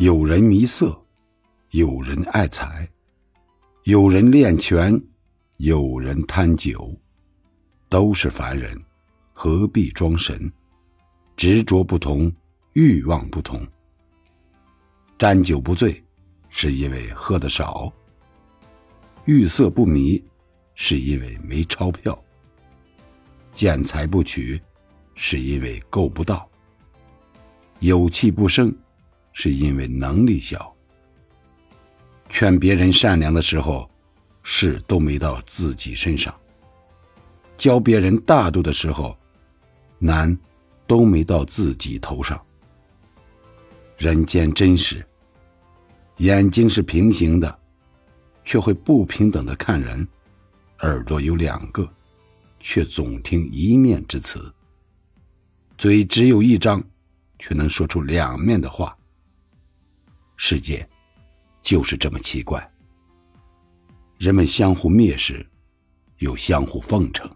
有人迷色，有人爱财，有人恋权，有人贪酒，都是凡人，何必装神？执着不同，欲望不同。沾酒不醉，是因为喝的少；欲色不迷，是因为没钞票；见财不取，是因为够不到；有气不生。是因为能力小。劝别人善良的时候，事都没到自己身上；教别人大度的时候，难都没到自己头上。人间真实，眼睛是平行的，却会不平等的看人；耳朵有两个，却总听一面之词；嘴只有一张，却能说出两面的话。世界就是这么奇怪，人们相互蔑视，又相互奉承。